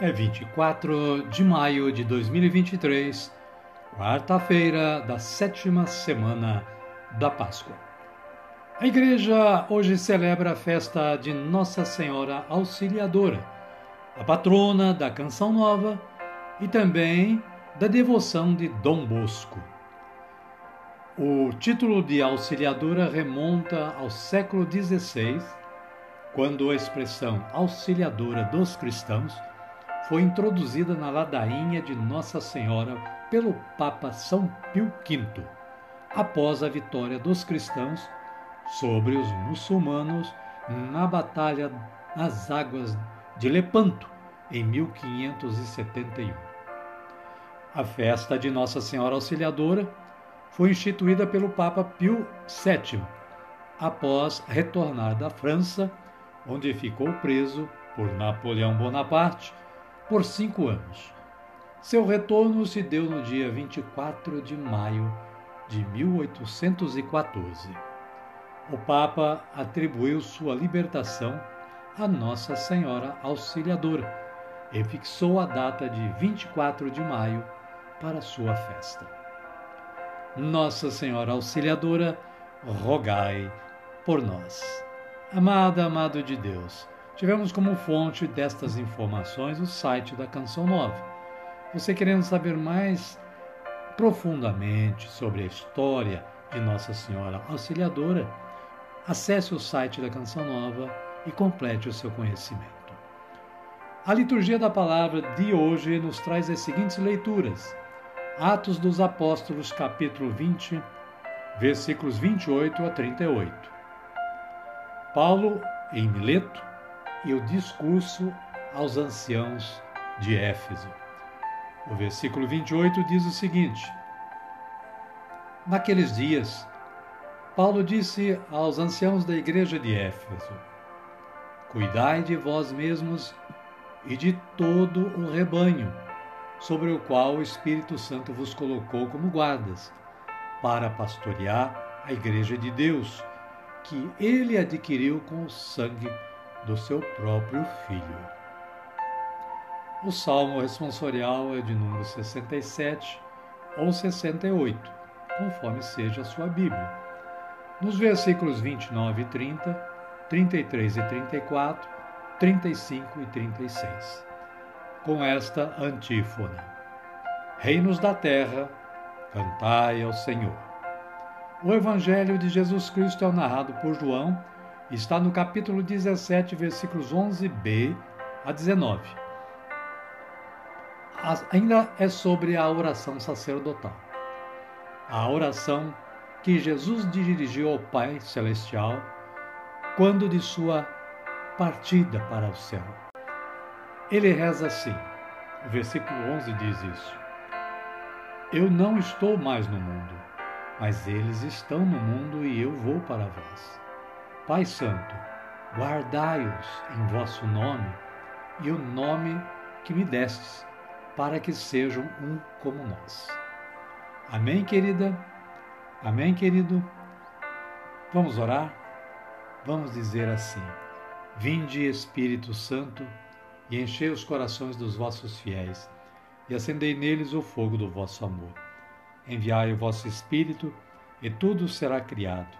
é 24 de maio de 2023, quarta-feira da sétima semana da Páscoa. A igreja hoje celebra a festa de Nossa Senhora Auxiliadora, a patrona da Canção Nova e também da devoção de Dom Bosco. O título de Auxiliadora remonta ao século XVI, quando a expressão Auxiliadora dos Cristãos foi introduzida na ladainha de Nossa Senhora pelo Papa São Pio V, após a vitória dos cristãos sobre os muçulmanos na Batalha das Águas de Lepanto, em 1571. A festa de Nossa Senhora Auxiliadora foi instituída pelo Papa Pio VII, após retornar da França, onde ficou preso por Napoleão Bonaparte por cinco anos. Seu retorno se deu no dia 24 de maio de 1814. O Papa atribuiu sua libertação a Nossa Senhora Auxiliadora e fixou a data de 24 de maio para sua festa. Nossa Senhora Auxiliadora, rogai por nós. Amada, amado de Deus, Tivemos como fonte destas informações o site da Canção Nova. Você querendo saber mais profundamente sobre a história de Nossa Senhora Auxiliadora, acesse o site da Canção Nova e complete o seu conhecimento. A liturgia da palavra de hoje nos traz as seguintes leituras: Atos dos Apóstolos, capítulo 20, versículos 28 a 38. Paulo, em Mileto, e o discurso aos anciãos de Éfeso. O versículo 28 diz o seguinte: Naqueles dias, Paulo disse aos anciãos da igreja de Éfeso: Cuidai de vós mesmos e de todo o rebanho, sobre o qual o Espírito Santo vos colocou como guardas, para pastorear a igreja de Deus, que ele adquiriu com o sangue do seu próprio Filho. O salmo responsorial é de número 67 ou 68, conforme seja a sua Bíblia. Nos versículos 29 e 30, 33 e 34, 35 e 36. Com esta antífona: Reinos da terra, cantai ao Senhor. O Evangelho de Jesus Cristo é narrado por João está no capítulo 17, versículos 11b a 19. Ainda é sobre a oração sacerdotal. A oração que Jesus dirigiu ao Pai Celestial quando de sua partida para o céu. Ele reza assim, o versículo 11 diz isso: Eu não estou mais no mundo, mas eles estão no mundo e eu vou para vós. Pai Santo, guardai-os em vosso nome e o nome que me destes, para que sejam um como nós. Amém, querida? Amém, querido? Vamos orar? Vamos dizer assim: Vinde, Espírito Santo, e enchei os corações dos vossos fiéis, e acendei neles o fogo do vosso amor. Enviai o vosso Espírito, e tudo será criado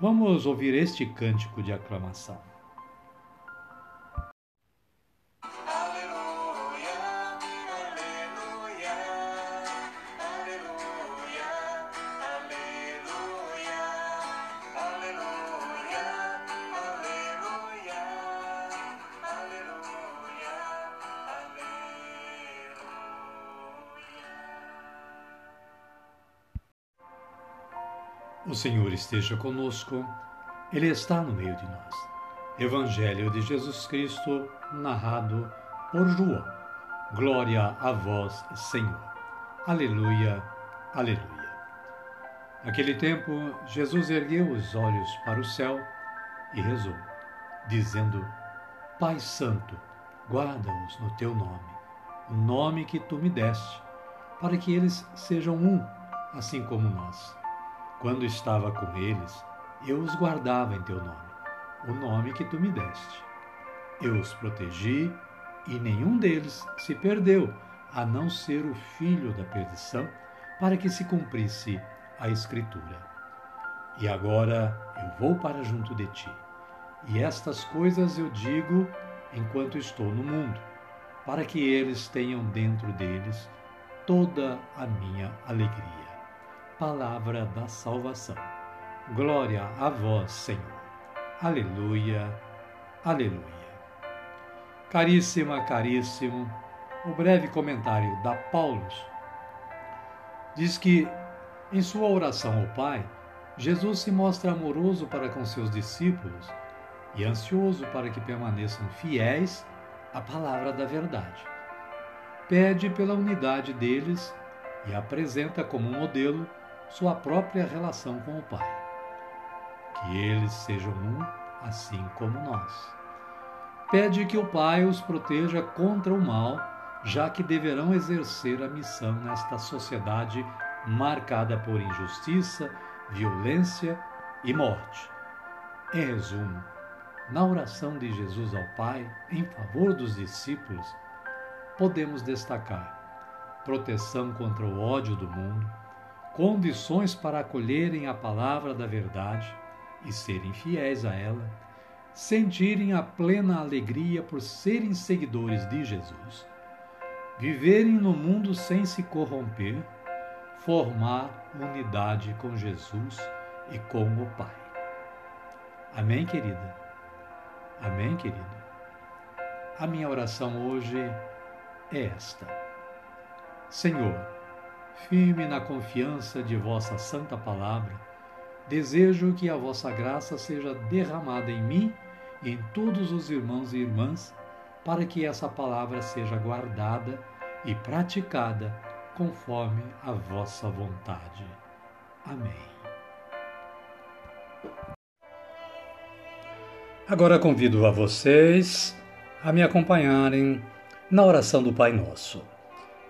Vamos ouvir este cântico de aclamação. O Senhor esteja conosco, Ele está no meio de nós. Evangelho de Jesus Cristo, narrado por João. Glória a vós, Senhor. Aleluia, aleluia. Naquele tempo, Jesus ergueu os olhos para o céu e rezou, dizendo: Pai Santo, guarda-os no teu nome, o nome que tu me deste, para que eles sejam um, assim como nós. Quando estava com eles, eu os guardava em teu nome, o nome que tu me deste. Eu os protegi e nenhum deles se perdeu, a não ser o filho da perdição, para que se cumprisse a Escritura. E agora eu vou para junto de ti. E estas coisas eu digo enquanto estou no mundo, para que eles tenham dentro deles toda a minha alegria palavra da salvação. Glória a vós, Senhor. Aleluia, aleluia. Caríssima, caríssimo, o breve comentário da Paulus diz que, em sua oração ao Pai, Jesus se mostra amoroso para com seus discípulos e ansioso para que permaneçam fiéis à palavra da verdade. Pede pela unidade deles e apresenta como modelo sua própria relação com o Pai. Que eles sejam um, assim como nós. Pede que o Pai os proteja contra o mal, já que deverão exercer a missão nesta sociedade marcada por injustiça, violência e morte. Em resumo, na oração de Jesus ao Pai em favor dos discípulos, podemos destacar proteção contra o ódio do mundo, condições para acolherem a palavra da verdade e serem fiéis a ela, sentirem a plena alegria por serem seguidores de Jesus, viverem no mundo sem se corromper, formar unidade com Jesus e com o Pai. Amém, querida? Amém, querido? A minha oração hoje é esta. Senhor, firme na confiança de vossa santa palavra, desejo que a vossa graça seja derramada em mim e em todos os irmãos e irmãs, para que essa palavra seja guardada e praticada conforme a vossa vontade. Amém. Agora convido a vocês a me acompanharem na oração do Pai Nosso.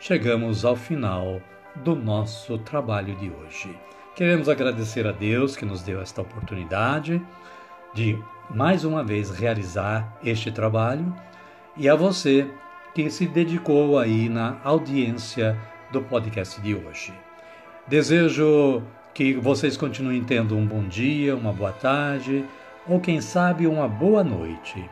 chegamos ao final do nosso trabalho de hoje. Queremos agradecer a Deus que nos deu esta oportunidade de mais uma vez realizar este trabalho e a você que se dedicou aí na audiência do podcast de hoje. Desejo que vocês continuem tendo um bom dia, uma boa tarde ou quem sabe uma boa noite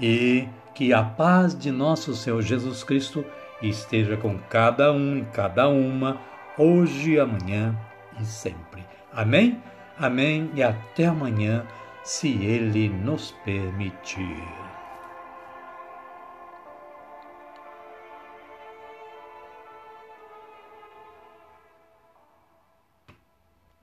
e que a paz de nosso Senhor Jesus Cristo esteja com cada um e cada uma, hoje, amanhã e sempre. Amém? Amém e até amanhã, se Ele nos permitir.